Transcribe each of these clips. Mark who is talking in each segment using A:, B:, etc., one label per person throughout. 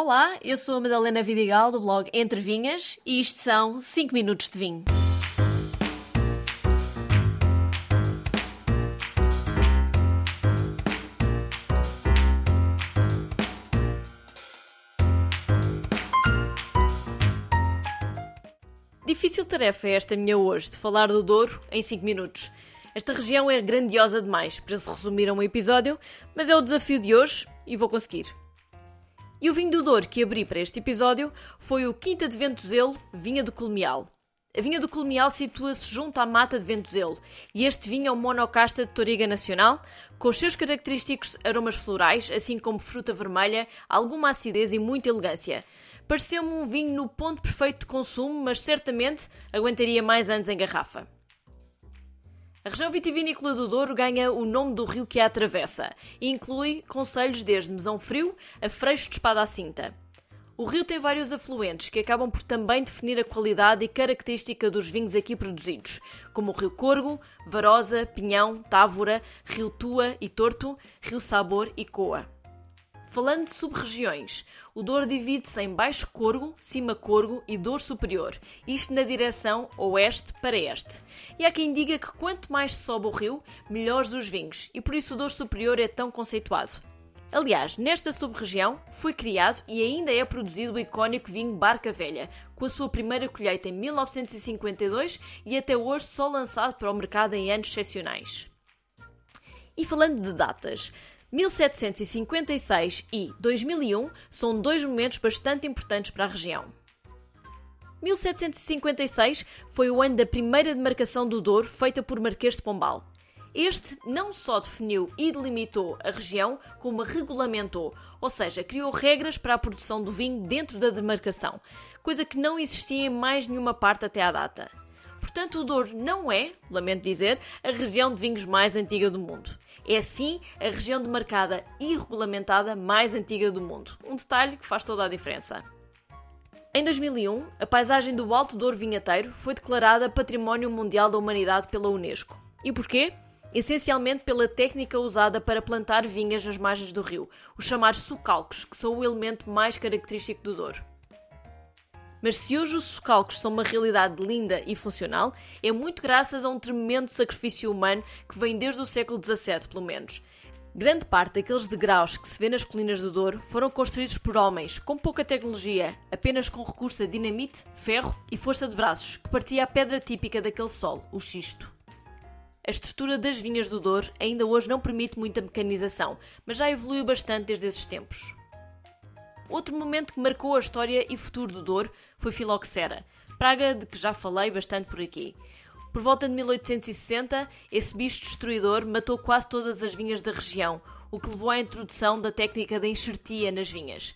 A: Olá, eu sou a Madalena Vidigal do blog Entre Vinhas e isto são 5 minutos de vinho. Difícil tarefa é esta minha hoje de falar do Douro em 5 minutos. Esta região é grandiosa demais para se resumir a um episódio, mas é o desafio de hoje e vou conseguir. E o vinho do Douro que abri para este episódio foi o Quinta de Ventozelo, Vinha do Colmial. A vinha do Colmial situa-se junto à mata de Ventozelo e este vinho é um monocasta de Toriga Nacional, com os seus característicos aromas florais, assim como fruta vermelha, alguma acidez e muita elegância. Pareceu-me um vinho no ponto perfeito de consumo, mas certamente aguentaria mais anos em garrafa. A região vitivinícola do Douro ganha o nome do rio que a atravessa e inclui conselhos desde Mesão Frio a Freixo de Espada à Cinta. O rio tem vários afluentes que acabam por também definir a qualidade e característica dos vinhos aqui produzidos, como o Rio Corgo, Varosa, Pinhão, Távora, Rio Tua e Torto, Rio Sabor e Coa. Falando de sub-regiões, o Douro divide-se em Baixo Corgo, Cima Corgo e Douro Superior, isto na direção oeste para este. E há quem diga que quanto mais sobe o rio, melhores os vinhos, e por isso o Douro Superior é tão conceituado. Aliás, nesta sub-região foi criado e ainda é produzido o icónico vinho Barca Velha, com a sua primeira colheita em 1952 e até hoje só lançado para o mercado em anos excepcionais. E falando de datas, 1756 e 2001 são dois momentos bastante importantes para a região. 1756 foi o ano da primeira demarcação do Douro feita por Marquês de Pombal. Este não só definiu e delimitou a região, como a regulamentou, ou seja, criou regras para a produção do vinho dentro da demarcação, coisa que não existia em mais nenhuma parte até à data. Portanto, o Douro não é, lamento dizer, a região de vinhos mais antiga do mundo. É sim a região demarcada e regulamentada mais antiga do mundo. Um detalhe que faz toda a diferença. Em 2001, a paisagem do Alto Douro Vinheteiro foi declarada Património Mundial da Humanidade pela Unesco. E porquê? Essencialmente pela técnica usada para plantar vinhas nas margens do rio, os chamados sucalcos, que são o elemento mais característico do Douro. Mas se hoje os socalcos são uma realidade linda e funcional, é muito graças a um tremendo sacrifício humano que vem desde o século XVII, pelo menos. Grande parte daqueles degraus que se vê nas colinas do Douro foram construídos por homens, com pouca tecnologia, apenas com recurso a dinamite, ferro e força de braços, que partia a pedra típica daquele solo, o xisto. A estrutura das vinhas do Douro ainda hoje não permite muita mecanização, mas já evoluiu bastante desde esses tempos. Outro momento que marcou a história e futuro do Douro foi Filoxera, praga de que já falei bastante por aqui. Por volta de 1860, esse bicho destruidor matou quase todas as vinhas da região, o que levou à introdução da técnica da enxertia nas vinhas.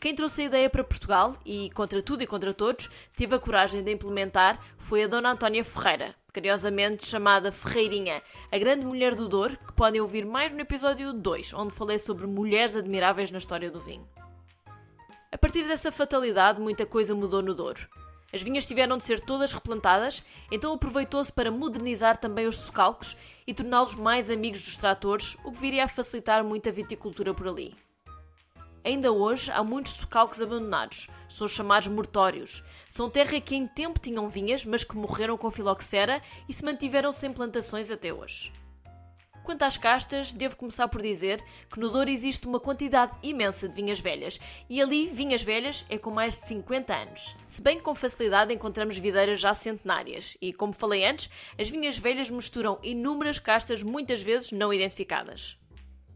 A: Quem trouxe a ideia para Portugal e, contra tudo e contra todos, teve a coragem de implementar foi a Dona Antónia Ferreira, carinhosamente chamada Ferreirinha, a grande mulher do Douro, que podem ouvir mais no episódio 2, onde falei sobre mulheres admiráveis na história do vinho. A partir dessa fatalidade, muita coisa mudou no Douro. As vinhas tiveram de ser todas replantadas, então aproveitou-se para modernizar também os socalcos e torná-los mais amigos dos tratores, o que viria a facilitar muito a viticultura por ali. Ainda hoje há muitos socalcos abandonados, são chamados mortórios. São terra que em tempo tinham vinhas, mas que morreram com filoxera e se mantiveram sem plantações até hoje. Quanto às castas, devo começar por dizer que no Douro existe uma quantidade imensa de vinhas velhas, e ali vinhas velhas é com mais de 50 anos. Se bem que com facilidade encontramos videiras já centenárias, e como falei antes, as vinhas velhas misturam inúmeras castas muitas vezes não identificadas.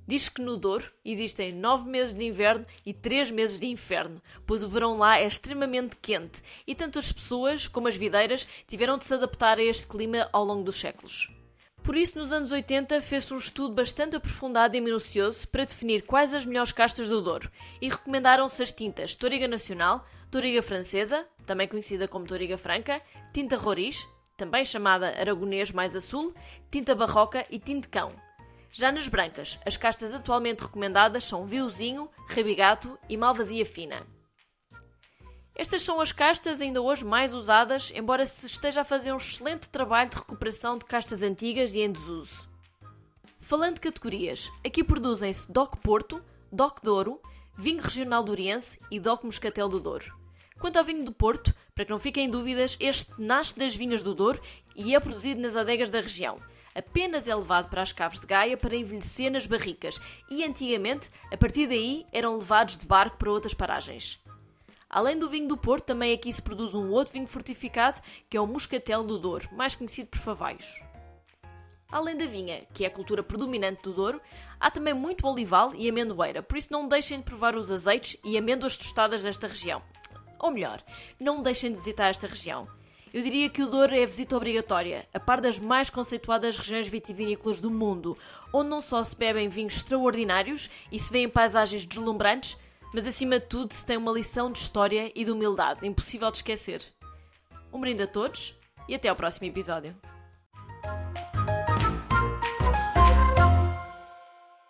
A: Diz que no Douro existem 9 meses de inverno e 3 meses de inferno, pois o verão lá é extremamente quente e tanto as pessoas como as videiras tiveram de se adaptar a este clima ao longo dos séculos. Por isso, nos anos 80, fez-se um estudo bastante aprofundado e minucioso para definir quais as melhores castas do Douro e recomendaram-se as tintas Toriga Nacional, Toriga Francesa, também conhecida como Toriga Franca, Tinta Roriz, também chamada Aragonês mais Azul, Tinta Barroca e Tintecão. Já nas brancas, as castas atualmente recomendadas são Viozinho, Rabigato e Malvasia Fina. Estas são as castas ainda hoje mais usadas, embora se esteja a fazer um excelente trabalho de recuperação de castas antigas e em desuso. Falando de categorias, aqui produzem-se DOC Porto, DOC Douro, vinho regional do e DOC Moscatel do Douro. Quanto ao vinho do Porto, para que não fiquem dúvidas, este nasce das vinhas do Douro e é produzido nas adegas da região. Apenas é levado para as caves de Gaia para envelhecer nas barricas e antigamente, a partir daí, eram levados de barco para outras paragens. Além do vinho do Porto, também aqui se produz um outro vinho fortificado, que é o Moscatel do Douro, mais conhecido por Favaios. Além da vinha, que é a cultura predominante do Douro, há também muito olival e amendoeira, por isso não deixem de provar os azeites e amêndoas tostadas desta região. Ou melhor, não deixem de visitar esta região. Eu diria que o Douro é a visita obrigatória, a par das mais conceituadas regiões vitivinícolas do mundo, onde não só se bebem vinhos extraordinários e se vêem paisagens deslumbrantes, mas acima de tudo se tem uma lição de história e de humildade, impossível de esquecer. Um brinde a todos e até ao próximo episódio.